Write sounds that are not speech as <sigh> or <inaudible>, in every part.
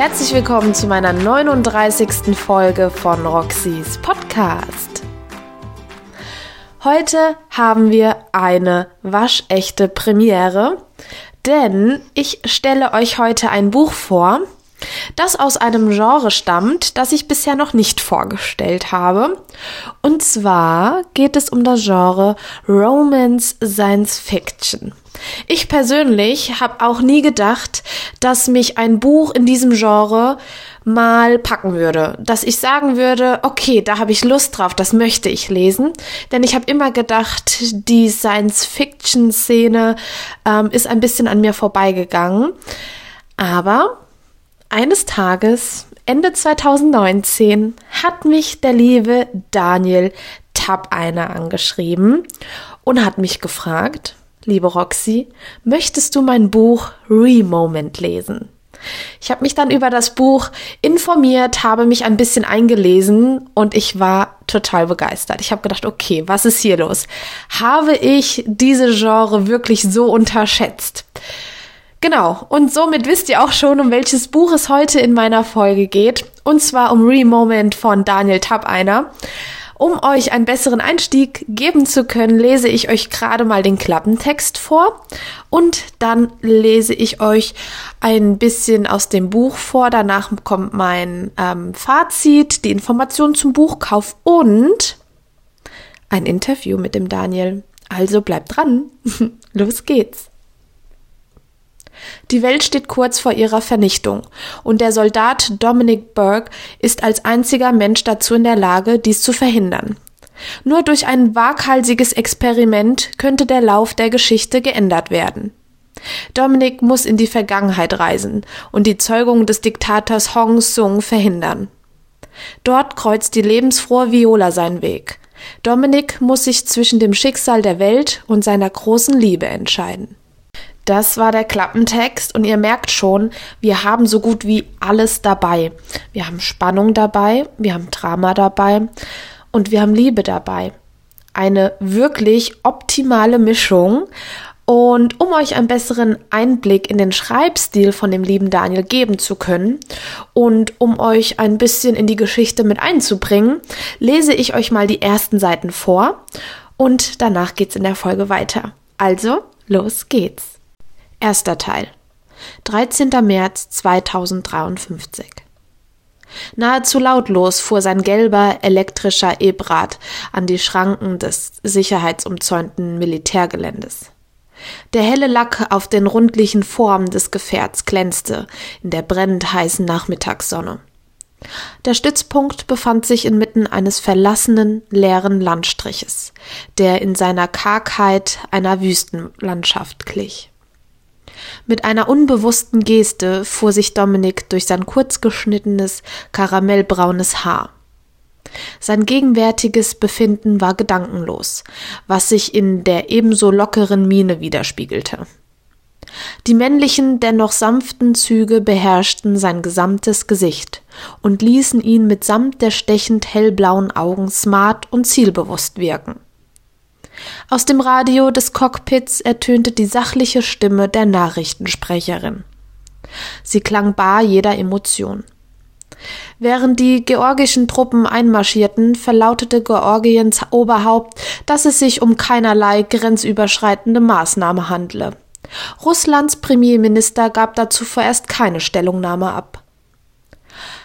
herzlich willkommen zu meiner 39. Folge von Roxys Podcast. Heute haben wir eine waschechte Premiere, denn ich stelle euch heute ein Buch vor, das aus einem Genre stammt, das ich bisher noch nicht vorgestellt habe. Und zwar geht es um das Genre Romance Science Fiction. Ich persönlich habe auch nie gedacht, dass mich ein Buch in diesem Genre mal packen würde, dass ich sagen würde, okay, da habe ich Lust drauf, das möchte ich lesen, denn ich habe immer gedacht, die Science-Fiction-Szene ähm, ist ein bisschen an mir vorbeigegangen, aber eines Tages, Ende 2019, hat mich der liebe Daniel Tabeiner angeschrieben und hat mich gefragt, liebe Roxy, möchtest du mein Buch Remoment lesen? Ich habe mich dann über das Buch informiert, habe mich ein bisschen eingelesen und ich war total begeistert. Ich habe gedacht, okay, was ist hier los? Habe ich diese Genre wirklich so unterschätzt? Genau, und somit wisst ihr auch schon, um welches Buch es heute in meiner Folge geht. Und zwar um Remoment von Daniel Tabeiner. Um euch einen besseren Einstieg geben zu können, lese ich euch gerade mal den Klappentext vor und dann lese ich euch ein bisschen aus dem Buch vor. Danach kommt mein ähm, Fazit, die Information zum Buchkauf und ein Interview mit dem Daniel. Also bleibt dran. <laughs> Los geht's. Die Welt steht kurz vor ihrer Vernichtung, und der Soldat Dominic Burke ist als einziger Mensch dazu in der Lage, dies zu verhindern. Nur durch ein waghalsiges Experiment könnte der Lauf der Geschichte geändert werden. Dominic muss in die Vergangenheit reisen und die Zeugung des Diktators Hong Sung verhindern. Dort kreuzt die lebensfrohe Viola seinen Weg. Dominic muss sich zwischen dem Schicksal der Welt und seiner großen Liebe entscheiden. Das war der Klappentext und ihr merkt schon, wir haben so gut wie alles dabei. Wir haben Spannung dabei, wir haben Drama dabei und wir haben Liebe dabei. Eine wirklich optimale Mischung. Und um euch einen besseren Einblick in den Schreibstil von dem lieben Daniel geben zu können und um euch ein bisschen in die Geschichte mit einzubringen, lese ich euch mal die ersten Seiten vor und danach geht's in der Folge weiter. Also, los geht's. Erster Teil. 13. März 2053. Nahezu lautlos fuhr sein gelber elektrischer Ebrad an die Schranken des sicherheitsumzäunten Militärgeländes. Der helle Lack auf den rundlichen Formen des Gefährts glänzte in der brennend heißen Nachmittagssonne. Der Stützpunkt befand sich inmitten eines verlassenen, leeren Landstriches, der in seiner Kargheit einer Wüstenlandschaft glich. Mit einer unbewussten Geste fuhr sich Dominik durch sein kurzgeschnittenes, karamellbraunes Haar. Sein gegenwärtiges Befinden war gedankenlos, was sich in der ebenso lockeren Miene widerspiegelte. Die männlichen, dennoch sanften Züge beherrschten sein gesamtes Gesicht und ließen ihn mitsamt der stechend hellblauen Augen smart und zielbewusst wirken. Aus dem Radio des Cockpits ertönte die sachliche Stimme der Nachrichtensprecherin. Sie klang bar jeder Emotion. Während die georgischen Truppen einmarschierten, verlautete Georgiens Oberhaupt, dass es sich um keinerlei grenzüberschreitende Maßnahme handle. Russlands Premierminister gab dazu vorerst keine Stellungnahme ab.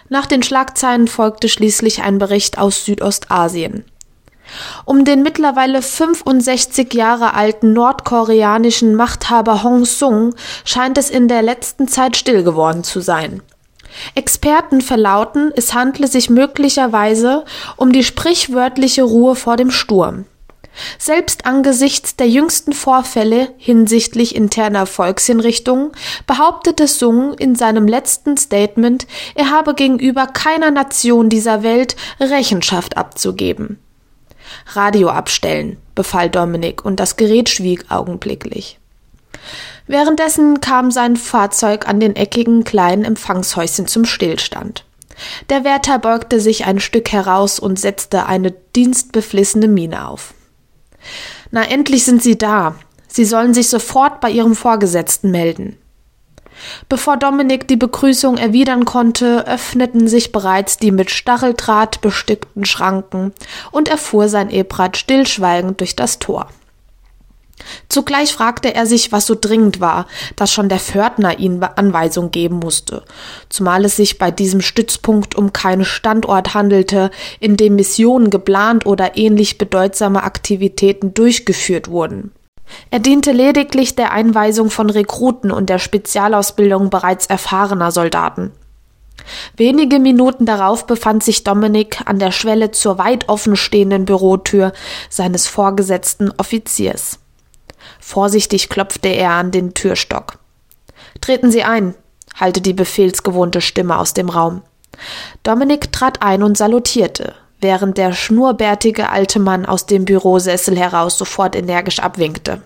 Nach den Schlagzeilen folgte schließlich ein Bericht aus Südostasien. Um den mittlerweile 65 Jahre alten nordkoreanischen Machthaber Hong Sung scheint es in der letzten Zeit still geworden zu sein. Experten verlauten, es handle sich möglicherweise um die sprichwörtliche Ruhe vor dem Sturm. Selbst angesichts der jüngsten Vorfälle hinsichtlich interner Volkshinrichtungen behauptete Sung in seinem letzten Statement, er habe gegenüber keiner Nation dieser Welt Rechenschaft abzugeben. Radio abstellen, befahl Dominik, und das Gerät schwieg augenblicklich. Währenddessen kam sein Fahrzeug an den eckigen kleinen Empfangshäuschen zum Stillstand. Der Wärter beugte sich ein Stück heraus und setzte eine dienstbeflissene Miene auf. Na, endlich sind Sie da. Sie sollen sich sofort bei Ihrem Vorgesetzten melden. Bevor Dominik die Begrüßung erwidern konnte, öffneten sich bereits die mit Stacheldraht bestickten Schranken und er fuhr sein Ebrad stillschweigend durch das Tor. Zugleich fragte er sich, was so dringend war, dass schon der Pförtner ihm Anweisung geben musste, zumal es sich bei diesem Stützpunkt um keinen Standort handelte, in dem Missionen geplant oder ähnlich bedeutsame Aktivitäten durchgeführt wurden. Er diente lediglich der Einweisung von Rekruten und der Spezialausbildung bereits erfahrener Soldaten. Wenige Minuten darauf befand sich Dominik an der Schwelle zur weit offen stehenden Bürotür seines vorgesetzten Offiziers. Vorsichtig klopfte er an den Türstock. Treten Sie ein, hallte die befehlsgewohnte Stimme aus dem Raum. Dominik trat ein und salutierte, während der schnurrbärtige alte Mann aus dem Bürosessel heraus sofort energisch abwinkte.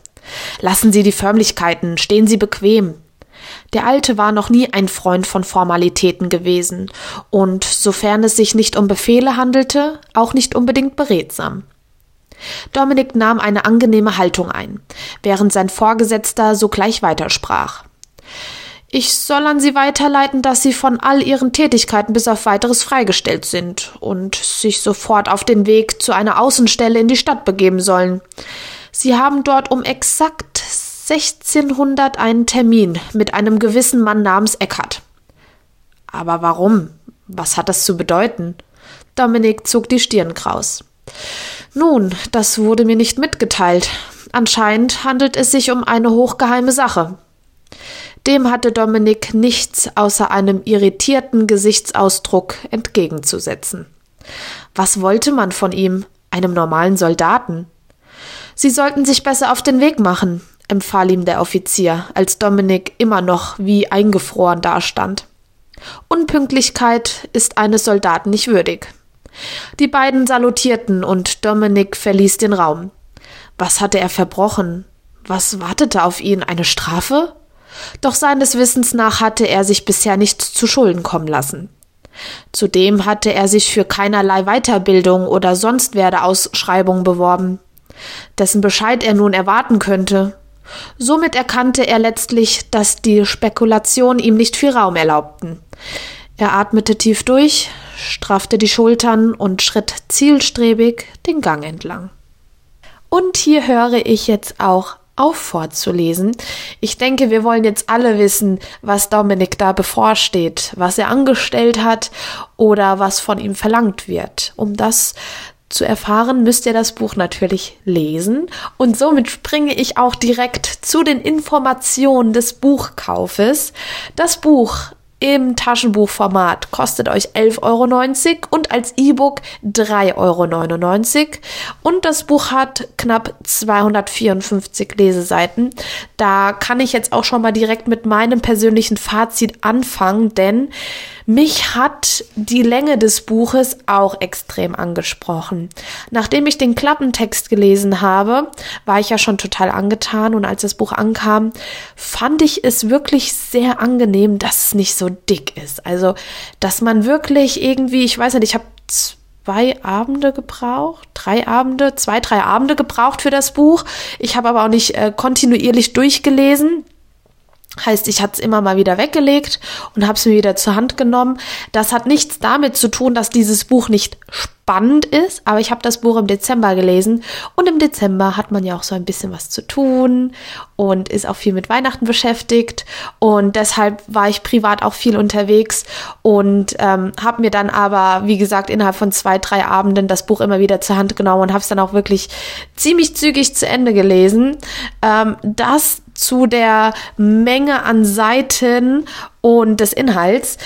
Lassen Sie die Förmlichkeiten, stehen Sie bequem. Der Alte war noch nie ein Freund von Formalitäten gewesen und, sofern es sich nicht um Befehle handelte, auch nicht unbedingt beredsam. Dominik nahm eine angenehme Haltung ein, während sein Vorgesetzter sogleich weitersprach. Ich soll an Sie weiterleiten, dass Sie von all Ihren Tätigkeiten bis auf weiteres freigestellt sind und sich sofort auf den Weg zu einer Außenstelle in die Stadt begeben sollen. Sie haben dort um exakt 1600 einen Termin mit einem gewissen Mann namens Eckert. Aber warum? Was hat das zu bedeuten? Dominik zog die Stirn kraus. Nun, das wurde mir nicht mitgeteilt. Anscheinend handelt es sich um eine hochgeheime Sache. Dem hatte Dominik nichts außer einem irritierten Gesichtsausdruck entgegenzusetzen. Was wollte man von ihm, einem normalen Soldaten? Sie sollten sich besser auf den Weg machen, empfahl ihm der Offizier, als Dominik immer noch wie eingefroren dastand. Unpünktlichkeit ist eines Soldaten nicht würdig. Die beiden salutierten und Dominik verließ den Raum. Was hatte er verbrochen? Was wartete auf ihn? Eine Strafe? Doch seines Wissens nach hatte er sich bisher nichts zu Schulden kommen lassen. Zudem hatte er sich für keinerlei Weiterbildung oder sonst Werdeausschreibung beworben, dessen Bescheid er nun erwarten könnte. Somit erkannte er letztlich, dass die Spekulationen ihm nicht viel Raum erlaubten. Er atmete tief durch, straffte die Schultern und schritt zielstrebig den Gang entlang. Und hier höre ich jetzt auch auf vorzulesen. Ich denke, wir wollen jetzt alle wissen, was Dominik da bevorsteht, was er angestellt hat oder was von ihm verlangt wird. Um das zu erfahren, müsst ihr das Buch natürlich lesen. Und somit springe ich auch direkt zu den Informationen des Buchkaufes. Das Buch im Taschenbuchformat kostet euch 11,90 Euro als E-Book 3,99 Euro. Und das Buch hat knapp 254 Leseseiten. Da kann ich jetzt auch schon mal direkt mit meinem persönlichen Fazit anfangen, denn mich hat die Länge des Buches auch extrem angesprochen. Nachdem ich den Klappentext gelesen habe, war ich ja schon total angetan und als das Buch ankam, fand ich es wirklich sehr angenehm, dass es nicht so dick ist. Also, dass man wirklich irgendwie, ich weiß nicht, ich habe zwei Abende gebraucht, drei Abende, zwei, drei Abende gebraucht für das Buch. Ich habe aber auch nicht äh, kontinuierlich durchgelesen. Heißt, ich hatte es immer mal wieder weggelegt und habe es mir wieder zur Hand genommen. Das hat nichts damit zu tun, dass dieses Buch nicht spannend ist, aber ich habe das Buch im Dezember gelesen und im Dezember hat man ja auch so ein bisschen was zu tun und ist auch viel mit Weihnachten beschäftigt und deshalb war ich privat auch viel unterwegs und ähm, habe mir dann aber, wie gesagt, innerhalb von zwei, drei Abenden das Buch immer wieder zur Hand genommen und habe es dann auch wirklich ziemlich zügig zu Ende gelesen. Ähm, das zu der Menge an Seiten und des Inhalts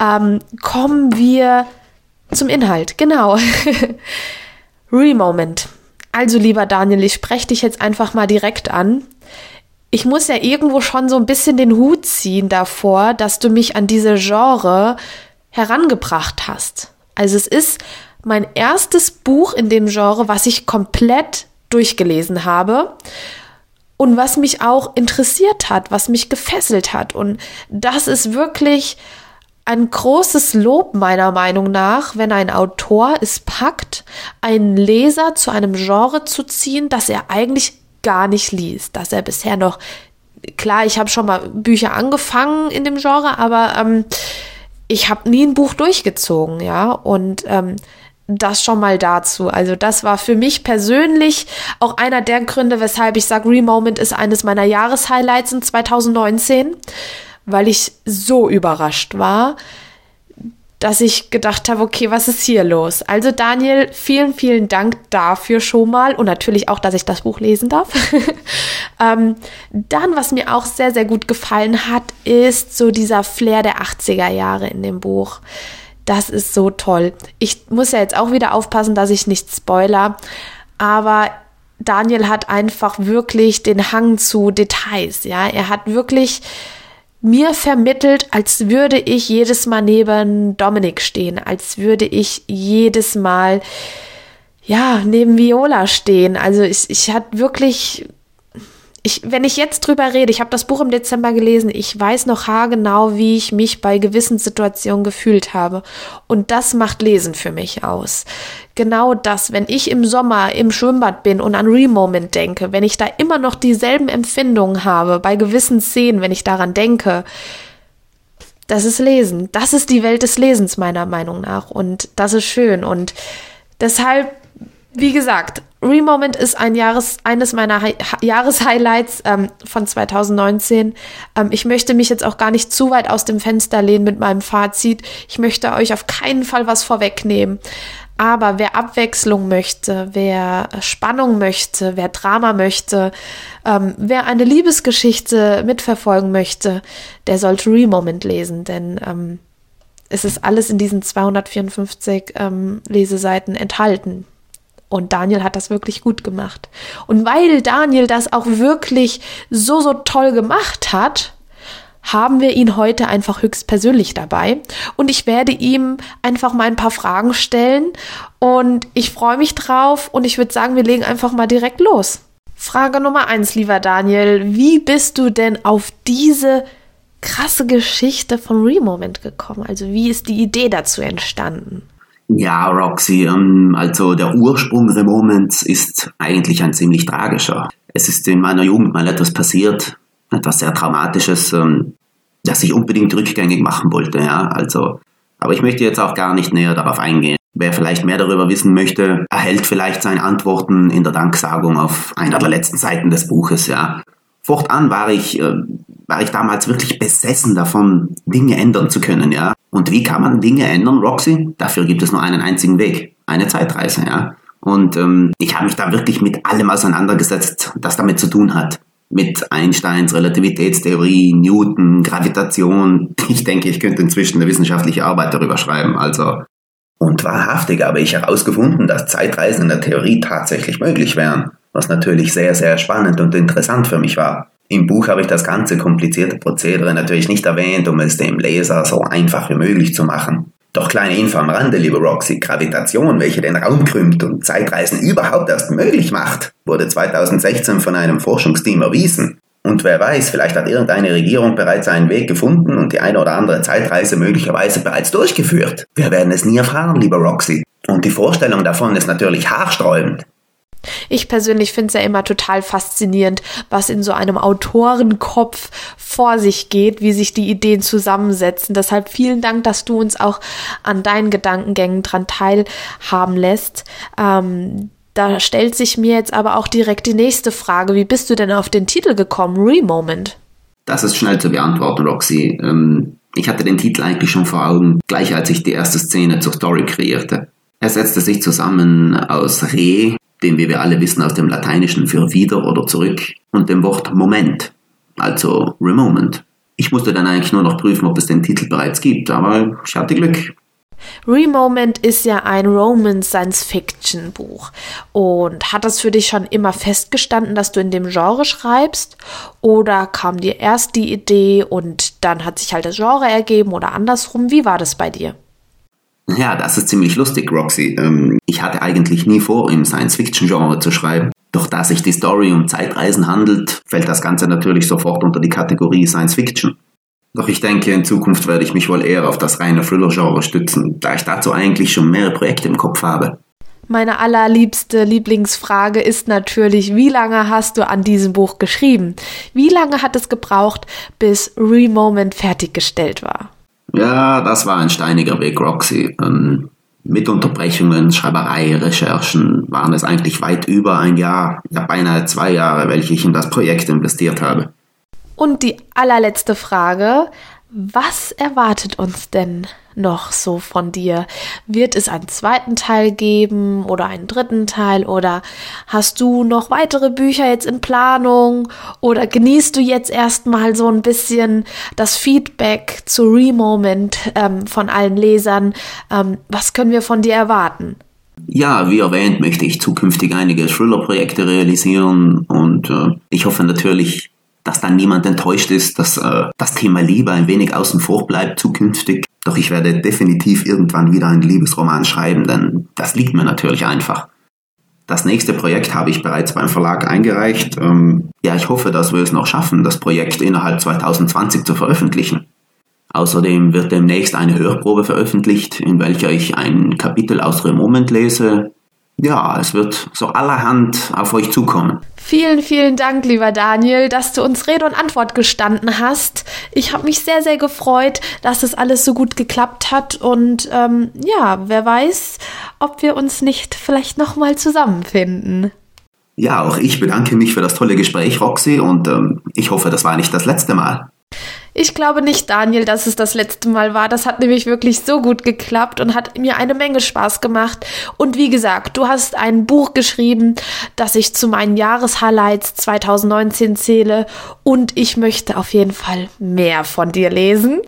ähm, kommen wir zum Inhalt. Genau. <laughs> Remoment. Also lieber Daniel, ich spreche dich jetzt einfach mal direkt an. Ich muss ja irgendwo schon so ein bisschen den Hut ziehen davor, dass du mich an diese Genre herangebracht hast. Also es ist mein erstes Buch in dem Genre, was ich komplett durchgelesen habe und was mich auch interessiert hat, was mich gefesselt hat. Und das ist wirklich ein großes Lob meiner Meinung nach, wenn ein Autor es packt, einen Leser zu einem Genre zu ziehen, das er eigentlich gar nicht liest, das er bisher noch klar, ich habe schon mal Bücher angefangen in dem Genre, aber ähm, ich habe nie ein Buch durchgezogen, ja. Und ähm, das schon mal dazu. Also das war für mich persönlich auch einer der Gründe, weshalb ich sage, Remoment ist eines meiner Jahreshighlights in 2019, weil ich so überrascht war, dass ich gedacht habe, okay, was ist hier los? Also Daniel, vielen, vielen Dank dafür schon mal und natürlich auch, dass ich das Buch lesen darf. <laughs> ähm, dann, was mir auch sehr, sehr gut gefallen hat, ist so dieser Flair der 80er Jahre in dem Buch. Das ist so toll. Ich muss ja jetzt auch wieder aufpassen, dass ich nicht spoiler, aber Daniel hat einfach wirklich den Hang zu Details, ja. Er hat wirklich mir vermittelt, als würde ich jedes Mal neben Dominik stehen, als würde ich jedes Mal ja, neben Viola stehen. Also ich, ich hatte wirklich ich, wenn ich jetzt drüber rede, ich habe das Buch im Dezember gelesen, ich weiß noch haargenau, wie ich mich bei gewissen Situationen gefühlt habe. Und das macht Lesen für mich aus. Genau das, wenn ich im Sommer im Schwimmbad bin und an Remoment denke, wenn ich da immer noch dieselben Empfindungen habe bei gewissen Szenen, wenn ich daran denke, das ist Lesen. Das ist die Welt des Lesens meiner Meinung nach. Und das ist schön. Und deshalb wie gesagt, Remoment ist ein Jahres, eines meiner Hi Jahreshighlights ähm, von 2019. Ähm, ich möchte mich jetzt auch gar nicht zu weit aus dem Fenster lehnen mit meinem Fazit. Ich möchte euch auf keinen Fall was vorwegnehmen. Aber wer Abwechslung möchte, wer Spannung möchte, wer Drama möchte, ähm, wer eine Liebesgeschichte mitverfolgen möchte, der sollte Remoment lesen, denn ähm, es ist alles in diesen 254 ähm, Leseseiten enthalten. Und Daniel hat das wirklich gut gemacht. Und weil Daniel das auch wirklich so, so toll gemacht hat, haben wir ihn heute einfach höchstpersönlich dabei. Und ich werde ihm einfach mal ein paar Fragen stellen. Und ich freue mich drauf. Und ich würde sagen, wir legen einfach mal direkt los. Frage Nummer eins, lieber Daniel. Wie bist du denn auf diese krasse Geschichte von Remoment gekommen? Also wie ist die Idee dazu entstanden? Ja, Roxy, ähm, also der Ursprung The Moments ist eigentlich ein ziemlich tragischer. Es ist in meiner Jugend mal etwas passiert, etwas sehr Traumatisches, ähm, das ich unbedingt rückgängig machen wollte, ja, also, aber ich möchte jetzt auch gar nicht näher darauf eingehen. Wer vielleicht mehr darüber wissen möchte, erhält vielleicht seine Antworten in der Danksagung auf einer der letzten Seiten des Buches, ja. Fortan war ich, äh, war ich damals wirklich besessen davon, Dinge ändern zu können, ja. Und wie kann man Dinge ändern, Roxy? Dafür gibt es nur einen einzigen Weg. Eine Zeitreise, ja. Und ähm, ich habe mich da wirklich mit allem auseinandergesetzt, das damit zu tun hat. Mit Einsteins Relativitätstheorie, Newton, Gravitation. Ich denke, ich könnte inzwischen eine wissenschaftliche Arbeit darüber schreiben. Also. Und wahrhaftig habe ich herausgefunden, dass Zeitreisen in der Theorie tatsächlich möglich wären. Was natürlich sehr, sehr spannend und interessant für mich war. Im Buch habe ich das ganze komplizierte Prozedere natürlich nicht erwähnt, um es dem Leser so einfach wie möglich zu machen. Doch kleine Info am Rande, liebe Roxy, Gravitation, welche den Raum krümmt und Zeitreisen überhaupt erst möglich macht, wurde 2016 von einem Forschungsteam erwiesen. Und wer weiß, vielleicht hat irgendeine Regierung bereits einen Weg gefunden und die eine oder andere Zeitreise möglicherweise bereits durchgeführt. Wir werden es nie erfahren, lieber Roxy. Und die Vorstellung davon ist natürlich haarsträubend. Ich persönlich finde es ja immer total faszinierend, was in so einem Autorenkopf vor sich geht, wie sich die Ideen zusammensetzen. Deshalb vielen Dank, dass du uns auch an deinen Gedankengängen dran teilhaben lässt. Ähm, da stellt sich mir jetzt aber auch direkt die nächste Frage. Wie bist du denn auf den Titel gekommen, Remoment? Das ist schnell zu beantworten, Roxy. Ähm, ich hatte den Titel eigentlich schon vor Augen, gleich als ich die erste Szene zur Story kreierte. Er setzte sich zusammen aus Re, dem, wie wir alle wissen, aus dem Lateinischen für wieder oder zurück und dem Wort Moment, also Remoment. Ich musste dann eigentlich nur noch prüfen, ob es den Titel bereits gibt, aber ich hatte Glück. Remoment ist ja ein Roman Science Fiction Buch. Und hat das für dich schon immer festgestanden, dass du in dem Genre schreibst? Oder kam dir erst die Idee und dann hat sich halt das Genre ergeben oder andersrum? Wie war das bei dir? Ja, das ist ziemlich lustig, Roxy. Ähm, ich hatte eigentlich nie vor, im Science-Fiction-Genre zu schreiben. Doch da sich die Story um Zeitreisen handelt, fällt das Ganze natürlich sofort unter die Kategorie Science-Fiction. Doch ich denke, in Zukunft werde ich mich wohl eher auf das reine Thriller-Genre stützen, da ich dazu eigentlich schon mehrere Projekte im Kopf habe. Meine allerliebste Lieblingsfrage ist natürlich, wie lange hast du an diesem Buch geschrieben? Wie lange hat es gebraucht, bis Remoment fertiggestellt war? Ja, das war ein steiniger Weg, Roxy. Ähm, mit Unterbrechungen, Schreiberei, Recherchen waren es eigentlich weit über ein Jahr, ja beinahe zwei Jahre, welche ich in das Projekt investiert habe. Und die allerletzte Frage, was erwartet uns denn noch so von dir? Wird es einen zweiten Teil geben oder einen dritten Teil oder hast du noch weitere Bücher jetzt in Planung oder genießt du jetzt erstmal so ein bisschen das Feedback zu Remoment ähm, von allen Lesern? Ähm, was können wir von dir erwarten? Ja, wie erwähnt, möchte ich zukünftig einige Thriller-Projekte realisieren und äh, ich hoffe natürlich, dass dann niemand enttäuscht ist, dass äh, das Thema Liebe ein wenig außen vor bleibt zukünftig. Doch ich werde definitiv irgendwann wieder einen Liebesroman schreiben, denn das liegt mir natürlich einfach. Das nächste Projekt habe ich bereits beim Verlag eingereicht. Ähm, ja, ich hoffe, dass wir es noch schaffen, das Projekt innerhalb 2020 zu veröffentlichen. Außerdem wird demnächst eine Hörprobe veröffentlicht, in welcher ich ein Kapitel aus Remoment lese, ja, es wird so allerhand auf euch zukommen. Vielen, vielen Dank, lieber Daniel, dass du uns Rede und Antwort gestanden hast. Ich habe mich sehr, sehr gefreut, dass es alles so gut geklappt hat. Und ähm, ja, wer weiß, ob wir uns nicht vielleicht nochmal zusammenfinden. Ja, auch ich bedanke mich für das tolle Gespräch, Roxy, und ähm, ich hoffe, das war nicht das letzte Mal. Ich glaube nicht, Daniel, dass es das letzte Mal war. Das hat nämlich wirklich so gut geklappt und hat mir eine Menge Spaß gemacht. Und wie gesagt, du hast ein Buch geschrieben, das ich zu meinen Jahreshighlights 2019 zähle. Und ich möchte auf jeden Fall mehr von dir lesen.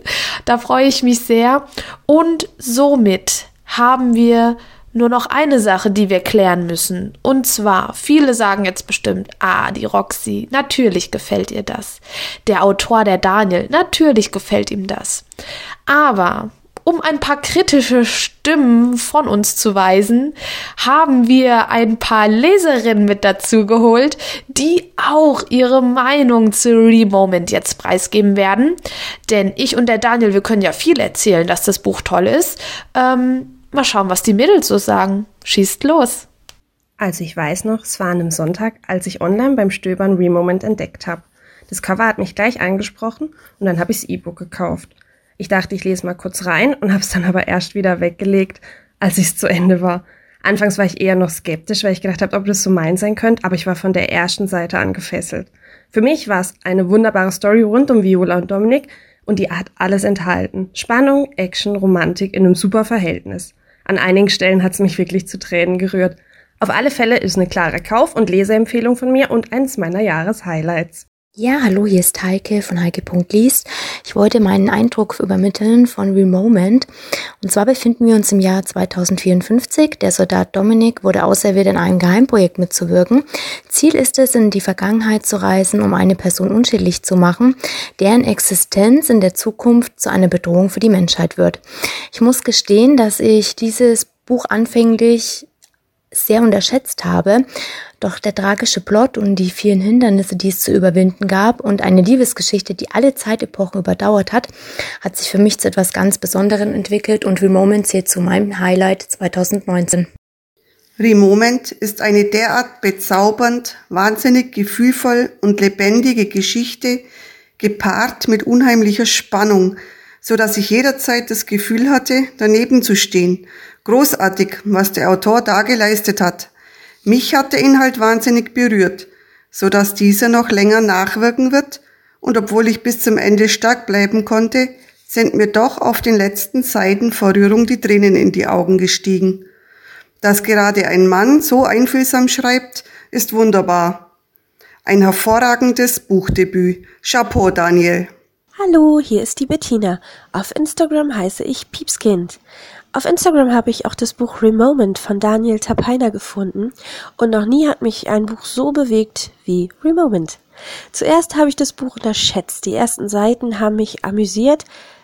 Da freue ich mich sehr. Und somit haben wir nur noch eine Sache, die wir klären müssen. Und zwar, viele sagen jetzt bestimmt, ah, die Roxy, natürlich gefällt ihr das. Der Autor, der Daniel, natürlich gefällt ihm das. Aber um ein paar kritische Stimmen von uns zu weisen, haben wir ein paar Leserinnen mit dazu geholt, die auch ihre Meinung zu Remoment jetzt preisgeben werden. Denn ich und der Daniel, wir können ja viel erzählen, dass das Buch toll ist. Ähm, Mal schauen, was die Mädels so sagen. Schießt los. Also ich weiß noch, es war an einem Sonntag, als ich online beim Stöbern Remoment entdeckt habe. Das Cover hat mich gleich angesprochen und dann habe ich das E-Book gekauft. Ich dachte, ich lese mal kurz rein und habe es dann aber erst wieder weggelegt, als ich es zu Ende war. Anfangs war ich eher noch skeptisch, weil ich gedacht habe, ob das so mein sein könnte, aber ich war von der ersten Seite an gefesselt. Für mich war es eine wunderbare Story rund um Viola und Dominik und die hat alles enthalten. Spannung, Action, Romantik in einem super Verhältnis. An einigen Stellen hat es mich wirklich zu Tränen gerührt. Auf alle Fälle ist eine klare Kauf- und Leseempfehlung von mir und eins meiner Jahreshighlights. Ja, hallo, hier ist Heike von heike.liest. Ich wollte meinen Eindruck übermitteln von Remoment. Und zwar befinden wir uns im Jahr 2054. Der Soldat Dominik wurde auserwählt, in einem Geheimprojekt mitzuwirken. Ziel ist es, in die Vergangenheit zu reisen, um eine Person unschädlich zu machen, deren Existenz in der Zukunft zu einer Bedrohung für die Menschheit wird. Ich muss gestehen, dass ich dieses Buch anfänglich sehr unterschätzt habe. Doch der tragische Plot und die vielen Hindernisse, die es zu überwinden gab und eine Liebesgeschichte, die alle Zeitepochen überdauert hat, hat sich für mich zu etwas ganz Besonderem entwickelt und Remoment zählt zu meinem Highlight 2019. Remoment ist eine derart bezaubernd, wahnsinnig gefühlvoll und lebendige Geschichte, gepaart mit unheimlicher Spannung, so dass ich jederzeit das Gefühl hatte, daneben zu stehen Großartig, was der Autor da geleistet hat. Mich hat der Inhalt wahnsinnig berührt, so dass dieser noch länger nachwirken wird und obwohl ich bis zum Ende stark bleiben konnte, sind mir doch auf den letzten Seiten vor Rührung die Tränen in die Augen gestiegen. Dass gerade ein Mann so einfühlsam schreibt, ist wunderbar. Ein hervorragendes Buchdebüt. Chapeau, Daniel. Hallo, hier ist die Bettina. Auf Instagram heiße ich Piepskind. Auf Instagram habe ich auch das Buch Remoment von Daniel Tapeiner gefunden und noch nie hat mich ein Buch so bewegt wie Remoment. Zuerst habe ich das Buch unterschätzt. Die ersten Seiten haben mich amüsiert,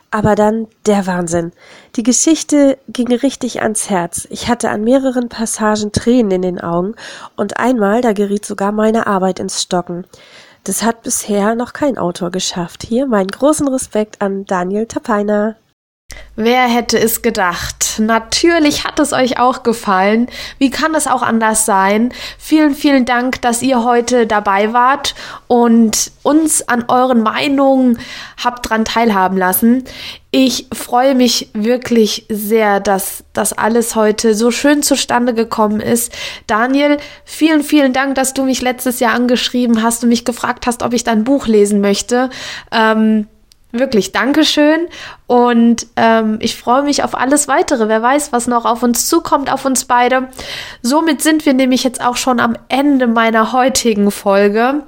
aber dann der Wahnsinn. Die Geschichte ging richtig ans Herz. Ich hatte an mehreren Passagen Tränen in den Augen und einmal, da geriet sogar meine Arbeit ins Stocken. Das hat bisher noch kein Autor geschafft. Hier meinen großen Respekt an Daniel Tapeiner. Wer hätte es gedacht? Natürlich hat es euch auch gefallen. Wie kann es auch anders sein? Vielen, vielen Dank, dass ihr heute dabei wart und uns an euren Meinungen habt dran teilhaben lassen. Ich freue mich wirklich sehr, dass das alles heute so schön zustande gekommen ist. Daniel, vielen, vielen Dank, dass du mich letztes Jahr angeschrieben hast und mich gefragt hast, ob ich dein Buch lesen möchte. Ähm, Wirklich, Dankeschön. Und ähm, ich freue mich auf alles weitere. Wer weiß, was noch auf uns zukommt, auf uns beide. Somit sind wir nämlich jetzt auch schon am Ende meiner heutigen Folge.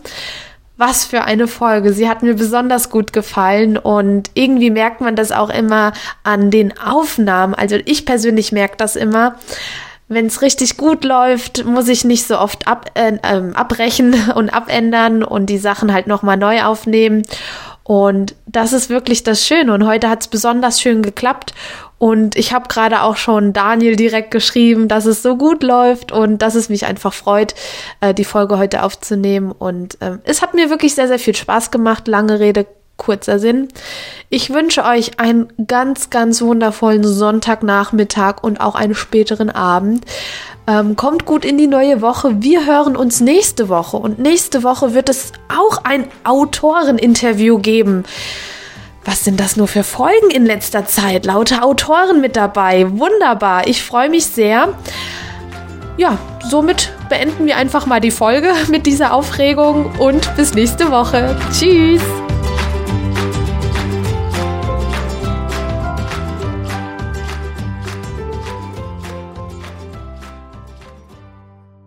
Was für eine Folge. Sie hat mir besonders gut gefallen und irgendwie merkt man das auch immer an den Aufnahmen. Also ich persönlich merke das immer. Wenn es richtig gut läuft, muss ich nicht so oft ab, äh, äh, abbrechen <laughs> und abändern und die Sachen halt nochmal neu aufnehmen. Und das ist wirklich das Schöne. Und heute hat es besonders schön geklappt. Und ich habe gerade auch schon Daniel direkt geschrieben, dass es so gut läuft und dass es mich einfach freut, äh, die Folge heute aufzunehmen. Und ähm, es hat mir wirklich sehr, sehr viel Spaß gemacht. Lange Rede, kurzer Sinn. Ich wünsche euch einen ganz, ganz wundervollen Sonntagnachmittag und auch einen späteren Abend. Ähm, kommt gut in die neue Woche. Wir hören uns nächste Woche und nächste Woche wird es auch ein Autoreninterview geben. Was sind das nur für Folgen in letzter Zeit? Lauter Autoren mit dabei. Wunderbar. Ich freue mich sehr. Ja, somit beenden wir einfach mal die Folge <laughs> mit dieser Aufregung und bis nächste Woche. Tschüss.